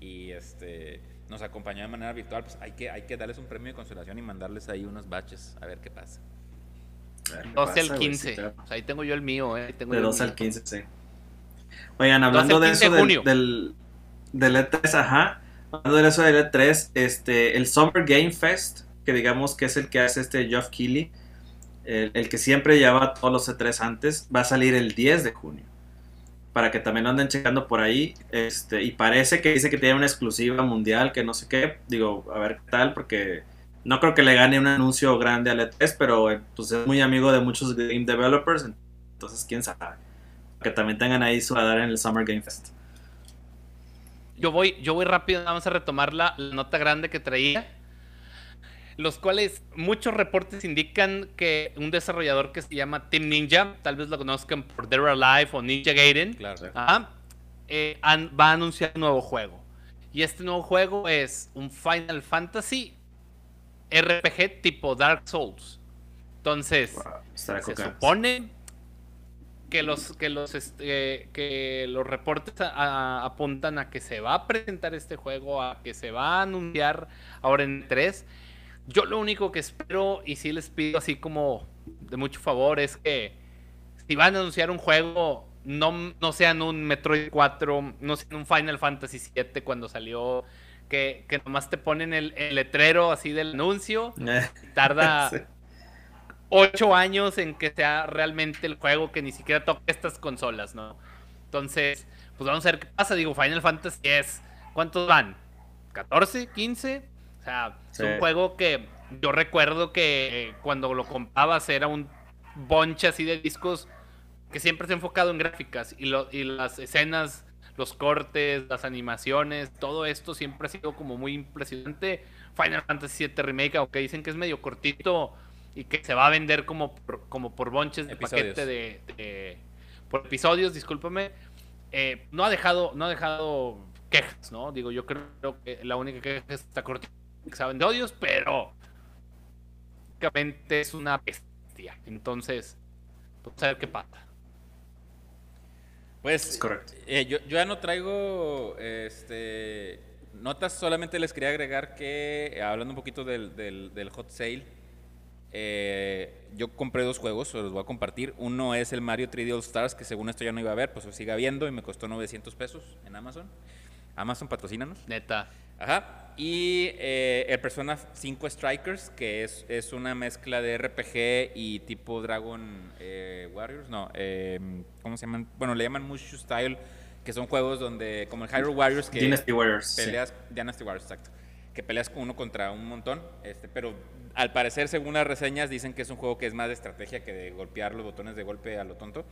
y este nos acompañó de manera virtual, pues hay que, hay que darles un premio de consolación y mandarles ahí unos baches, a ver qué pasa. 12 al 15. ahí tengo yo el mío, ¿eh? Tengo de 12 al 15, sí. Oigan, hablando de eso del, del, del E3, ajá. Hablando de eso del E3, este, el Summer Game Fest, que digamos que es el que hace este Geoff Keighley, el, que siempre lleva todos los E3 antes, va a salir el 10 de junio. Para que también lo anden checando por ahí. Este, y parece que dice que tiene una exclusiva mundial, que no sé qué. Digo, a ver qué tal, porque no creo que le gane un anuncio grande al E3, pero eh, pues es muy amigo de muchos game developers. Entonces, quién sabe. Que también tengan ahí su radar en el Summer Game Fest. Yo voy, yo voy rápido, vamos a retomar la, nota grande que traía. los cuales muchos reportes indican que un desarrollador que se llama Team Ninja, tal vez lo conozcan por Dead or Alive o Ninja Gaiden, Claro. Ajá. Eh, an- va a anunciar un nuevo juego. Y este nuevo juego es un Final Fantasy RPG tipo Dark Souls. Entonces, Wow, se supone que los que los este, que los reportes a- a- apuntan a que se va a presentar este juego, a que se va a anunciar ahora en 3. Yo lo único que espero y sí les pido así como de mucho favor es que si van a anunciar un juego no, no sean un Metroid 4, no sean un Final Fantasy 7 cuando salió que, que nomás te ponen el, el letrero así del anuncio Eh, tarda Sí. Ocho años en que sea realmente el juego que ni siquiera toque estas consolas, ¿no? Entonces, pues vamos a ver qué pasa. Digo, Final Fantasy es. ¿Cuántos van? ¿14? ¿15? O sea, Sí. es un juego que yo recuerdo que eh, cuando lo comprabas era un bonche así de discos que siempre se ha enfocado en gráficas y, lo- y las escenas, los cortes, las animaciones, todo esto siempre ha sido como muy impresionante. Final Fantasy VII Remake, aunque dicen que es medio cortito y que se va a vender como por, como por bonches de Episodios. paquete de, de- por episodios, discúlpame, eh, no ha dejado no ha dejado quejas, ¿no? Digo, yo creo que la única queja es que está cortito que saben de odios, pero básicamente es una bestia. Entonces, vamos a ver qué pasa. Pues Es correcto. eh, yo, yo ya no traigo este, notas, solamente les quería agregar que, hablando un poquito del, del- del hot sale, eh, yo compré dos juegos, se los voy a compartir. Uno es el Mario 3D All Stars, que según esto ya no iba a ver, pues lo siga viendo y me costó 900 pesos en Amazon. Amazon, patrocínanos. Neta. Ajá. Y eh, el Persona 5 Strikers, que es, es una mezcla de RPG y tipo Dragon eh, Warriors. No, eh, ¿cómo se llaman? Bueno, le llaman Mushu Style, que son juegos donde, como el Hyrule Warriors, que Dynasty Warriors. sí. peleas, Dynasty Warriors, exacto. Que peleas uno contra un montón. Este, pero al parecer, según las reseñas, dicen que es un juego que es más de estrategia que de golpear los botones de golpe a lo tonto.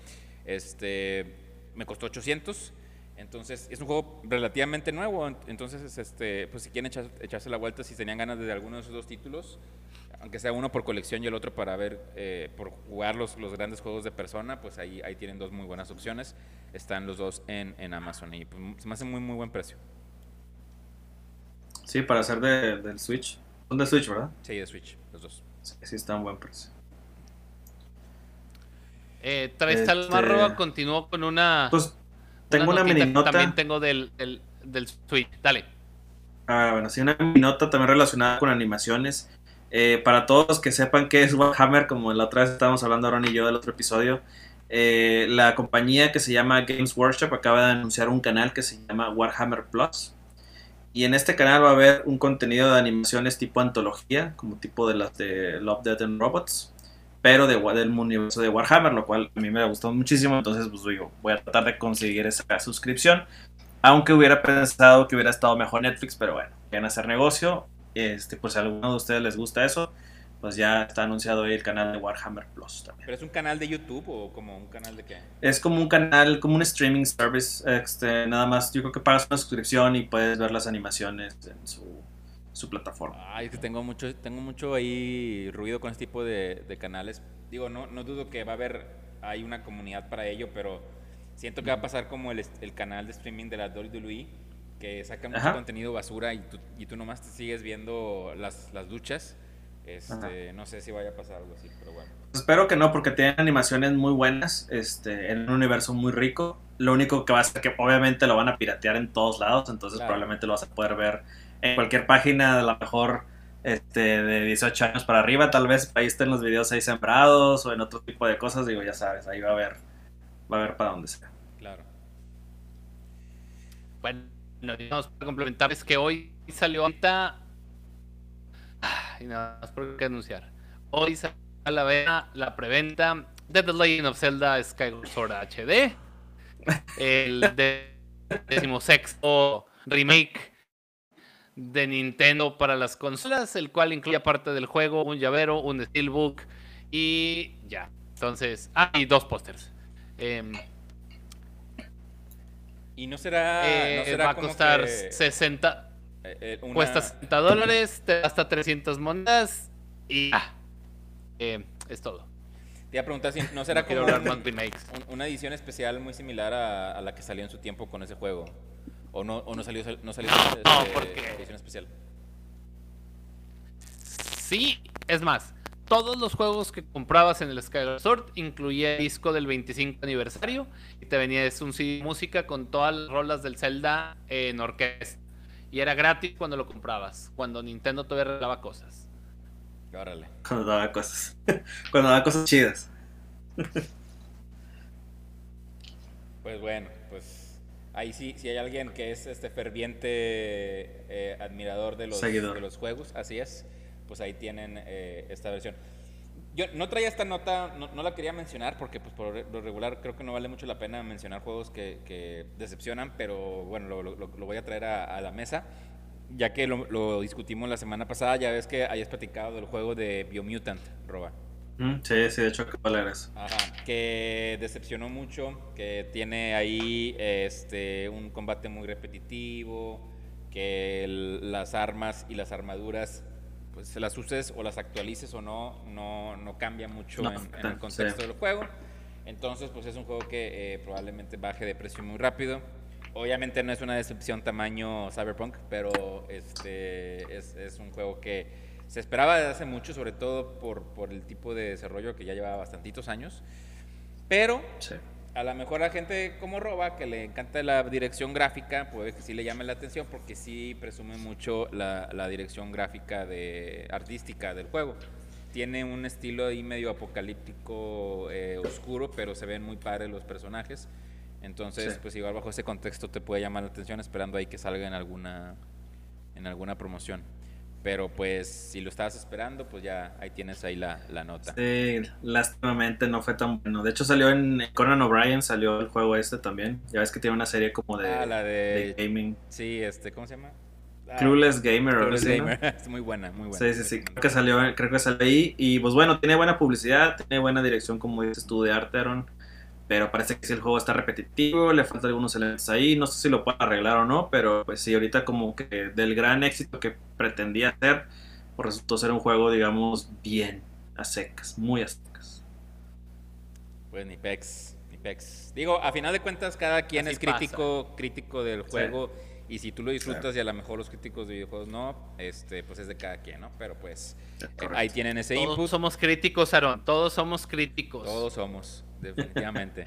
Este, me costó 800. Entonces, es un juego relativamente nuevo. ent- Entonces, este, pues si quieren echar- echarse la vuelta, si tenían ganas de alguno de esos dos títulos, aunque sea uno por colección y el otro para ver, eh, por jugar los, los grandes juegos de persona, pues ahí, ahí tienen dos muy buenas opciones. Están los dos en, en Amazon y pues, se me hace muy, muy buen precio. Sí, para hacer de- del Switch. Son de Switch, ¿verdad? Sí, de Switch, los dos. Sí, sí está a un buen precio. Eh, Traes Este- continuó con una. Pues tengo una, mini que nota. También tengo del, del, del Switch. Dale. Ah, bueno, sí, una mini nota también relacionada con animaciones. Eh, para todos los que sepan qué es Warhammer, como la otra vez estábamos hablando Aaron y yo del otro episodio, eh, la compañía que se llama Games Workshop acaba de anunciar un canal que se llama Warhammer Plus. Y en este canal va a haber un contenido de animaciones tipo antología, como tipo de las de Love, Death and Robots, pero de, del universo de Warhammer, lo cual a mí me ha gustado muchísimo. Entonces, pues digo, voy a tratar de conseguir esa suscripción. Aunque hubiera pensado que hubiera estado mejor Netflix, pero bueno, quieren hacer negocio. Este, pues si a alguno de ustedes les gusta eso, pues ya está anunciado ahí el canal de Warhammer Plus también. ¿Pero es un canal de YouTube o como un canal de qué? Es como un canal, como un streaming service. Este, nada más, yo creo que pagas una suscripción y puedes ver las animaciones en su, su plataforma. Ay, es que tengo mucho, tengo mucho ahí ruido con este tipo de, de canales. Digo, no, no dudo que va a haber, hay una comunidad para ello, pero siento que va a pasar como el, el canal de streaming de la WWE, que saca mucho Ajá. contenido basura y tú, y tú nomás te sigues viendo las, las duchas. Este, no sé si vaya a pasar algo así, pero bueno. Espero que no, porque tienen animaciones muy buenas, este, en un universo muy rico. Lo único que va a ser que obviamente lo van a piratear en todos lados, entonces Claro. probablemente lo vas a poder ver en cualquier página, a lo mejor este, de 18 años para arriba, tal vez ahí estén los videos ahí sembrados o en otro tipo de cosas, digo, ya sabes, ahí va a haber, va a haber para donde sea. Claro. Bueno, vamos a complementar. Es que hoy salió ahorita. Y nada más por qué anunciar. Hoy salió a la venta la preventa de The Legend of Zelda Skyward Sword HD. El de- decimosexto remake de Nintendo para las consolas, el cual incluye aparte del juego un llavero, un steelbook y ya. Entonces, ah, y dos pósters. Em, Y no será, eh, no será va a costar que- 60. Eh, una- Cuesta 60 dólares, te da hasta 300 monedas y ya. Eh, es todo. Te iba a preguntar si no será No como un- una edición especial muy similar a, a la que salió en su tiempo con ese juego. O no, o no salió, no salió No, este, porque- edición especial. Sí, es más, todos los juegos que comprabas en el Skyward Sword incluía el disco del 25 aniversario y te venía un CD de música con todas las rolas del Zelda en orquesta. Y era gratis cuando lo comprabas, cuando Nintendo todavía regalaba cosas. Órale. Cuando daba cosas. Cuando daba cosas chidas. Pues bueno, pues ahí sí, si hay alguien que es este ferviente eh, admirador de los, Seguidor. de los juegos, así es, pues ahí tienen eh, esta versión. Yo no traía esta nota, no, no la quería mencionar porque pues por lo regular creo que no vale mucho la pena mencionar juegos que, que decepcionan, pero bueno, lo, lo- lo voy a traer a, a la mesa. Ya que lo, lo discutimos la semana pasada, ya ves que hayas platicado del juego de Biomutant, Roba. Mm, Sí, sí, de hecho, de leer eso. Ajá, que decepcionó mucho, que tiene ahí este un combate muy repetitivo, que el- las armas y las armaduras, pues se las uses o las actualices o no, no, no cambia mucho No en, en el contexto sí. del juego. Entonces, pues es un juego que eh, probablemente baje de precio muy rápido. Obviamente no es una decepción tamaño Cyberpunk, pero este es, es un juego que se esperaba desde hace mucho, sobre todo por, por el tipo de desarrollo que ya llevaba bastantitos años. Pero Sí. A lo mejor a gente como Roba, que le encanta la dirección gráfica, puede que sí le llame la atención porque sí presume mucho la, la dirección gráfica de, artística del juego. Tiene un estilo ahí medio apocalíptico, eh, oscuro, pero se ven muy padres los personajes. Entonces, Sí. pues igual bajo ese contexto te puede llamar la atención esperando ahí que salga en alguna, en alguna promoción. Pero pues si lo estabas esperando, pues ya ahí tienes ahí la, la nota. Sí, lástimamente no fue tan bueno. De hecho, salió en Conan O'Brien, salió el juego este también. Ya ves que tiene una serie como de, Ah, la de- de gaming. Sí, este, ¿cómo se llama? Ah, Clueless Gamer Clueless. Gamer. Es muy buena, muy buena. Sí, sí, sí. Creo que salió, creo que salió ahí. Y pues bueno, tiene buena publicidad, tiene buena dirección, como dices tú, de arte, Aaron. Pero parece que si el juego está repetitivo, le faltan algunos elementos ahí. No sé si lo pueden arreglar o no, pero pues sí, ahorita como que del gran éxito que pretendía hacer, pues resultó ser un juego, digamos, bien a secas, muy a secas. Pues ni pex, ni pex. Digo, a final de cuentas, cada quien Así es crítico, crítico del Sí. juego. Y si tú lo disfrutas y a lo mejor los críticos de videojuegos no, este, pues es de cada quien, ¿no? Pero pues eh, ahí tienen ese Todos input. somos críticos, Aaron. Todos somos críticos. Todos somos, definitivamente.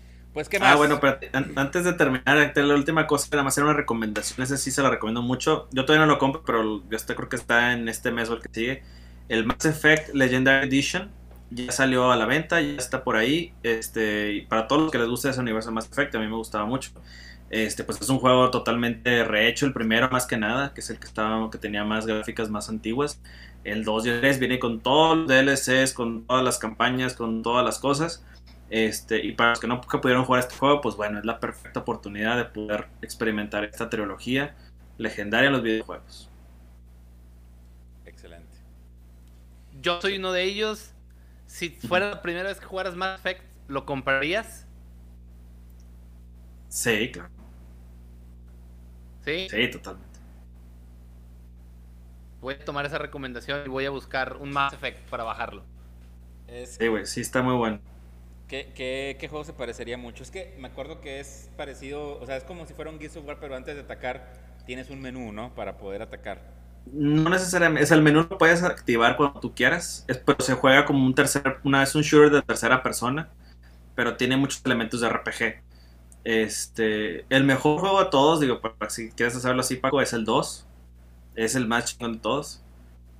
pues, ¿qué más? Ah, bueno, pero an- antes de terminar, la última cosa era más hacer una recomendación. Ese sí se la recomiendo mucho. Yo todavía no lo compro, pero yo este, creo que está en este mes o el que sigue. El Mass Effect Legendary Edition ya salió a la venta, ya está por ahí. Este, y para todos los que les guste ese universo de Mass Effect, a mí me gustaba mucho. Este, pues es un juego totalmente rehecho, el primero más que nada, que es el que estaba, que tenía más gráficas más antiguas. El 2 y el 3 viene con todos los DLCs, con todas las campañas, con todas las cosas. Este, y para los que no que pudieron jugar este juego, pues bueno, es la perfecta oportunidad de poder experimentar esta trilogía legendaria en los videojuegos. Excelente. Yo soy uno de ellos. Si fuera la primera vez que jugaras Mass Effect, ¿lo comprarías? Sí, claro. ¿Sí? Sí, totalmente. Voy a tomar esa recomendación y voy a buscar un Mass Effect para bajarlo. Es, Sí, güey, sí está muy bueno. ¿qué, qué, qué juego se parecería mucho? Es que me acuerdo que es parecido, o sea, es como si fuera un Gears of War, pero antes de atacar tienes un menú, ¿no? Para poder atacar. No necesariamente, es el menú lo puedes activar cuando tú quieras, es, pero se juega como un tercer, una es un shooter de tercera persona, pero tiene muchos elementos de RPG. Este, el mejor juego de todos, digo, para- si quieres hacerlo así, Paco, es el 2. Es el más chingón de todos.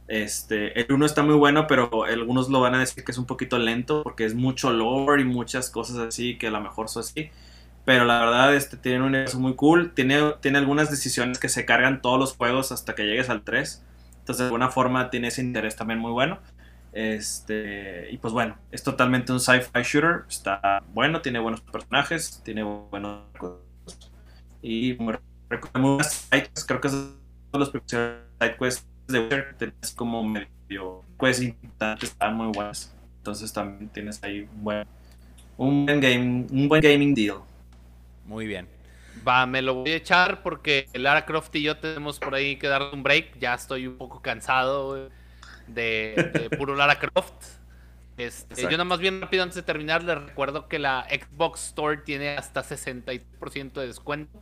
Este, el 1 está muy bueno, pero algunos lo van a decir que es un poquito lento porque es mucho lore y muchas cosas así que a lo mejor son así. Pero la verdad, este tiene un universo muy cool. Tiene, tiene algunas decisiones que se cargan todos los juegos hasta que llegues al 3. Entonces, de alguna forma, tiene ese interés también muy bueno. Este, y pues bueno, es totalmente un sci-fi shooter. Está bueno, tiene buenos personajes, tiene buenos. Y muy. Creo que es uno los primeros sidequests de Witcher. Tienes como medio quests importantes, están muy buenas. Entonces, también tienes ahí un buen, un buen, game, un buen gaming deal. Muy bien. Va, me lo voy a echar porque Lara Croft y yo tenemos por ahí que darle un break. Ya estoy un poco cansado de, de puro Lara Croft. Este, yo nada más bien rápido antes de terminar les recuerdo que la Xbox Store tiene hasta 60% de descuento.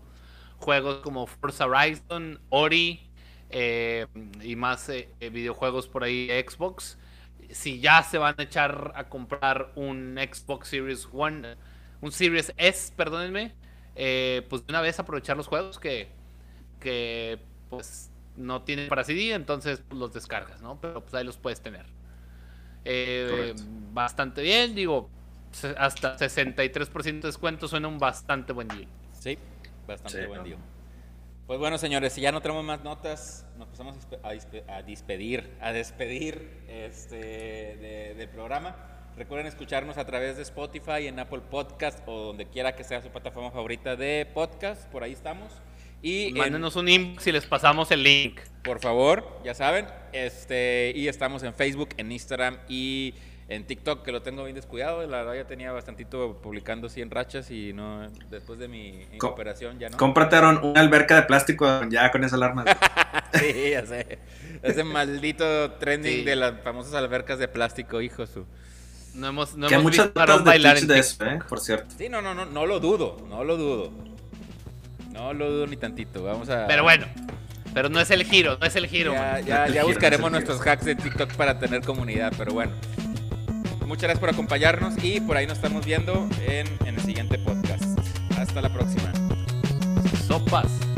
Juegos como Forza Horizon, Ori eh, y más eh, eh, videojuegos por ahí Xbox. Si ya se van a echar a comprar un Xbox Series One, un Series S, perdónenme, pues de una vez aprovechar los juegos que, que pues no tienen para CD, entonces pues, los descargas, ¿no? Pero pues ahí los puedes tener. bastante bien, digo, hasta 63% de descuento suena un bastante buen día. Sí, bastante buen día. Pues bueno, señores, si ya no tenemos más notas, nos pasamos a, despedir, a despedir este, del programa. Recuerden escucharnos a través de Spotify, en Apple Podcast o donde quiera que sea su plataforma favorita de podcast. Por ahí estamos. Y Mándenos un inbox si les pasamos el link. Por favor, ya saben. Este, y estamos en Facebook, en Instagram y en TikTok, que lo tengo bien descuidado, la verdad ya tenía bastantito publicando 100 rachas y no, después de mi operación ya no. Cómprate una alberca de plástico ya con esa alarma. sí, ya sé. Ese maldito trending de las famosas albercas de plástico, hijo su. No hemos, no hemos visto bailar en de eso, ¿eh? por cierto. Sí, no, no, no, no lo dudo, no lo dudo. No lo dudo ni tantito, vamos a... Pero bueno, pero no es el giro, no es el giro. Ya, ya, buscaremos nuestros hacks de TikTok para tener comunidad, pero bueno. Muchas gracias por acompañarnos y por ahí nos estamos viendo en, en el siguiente podcast. Hasta la próxima. Sopas.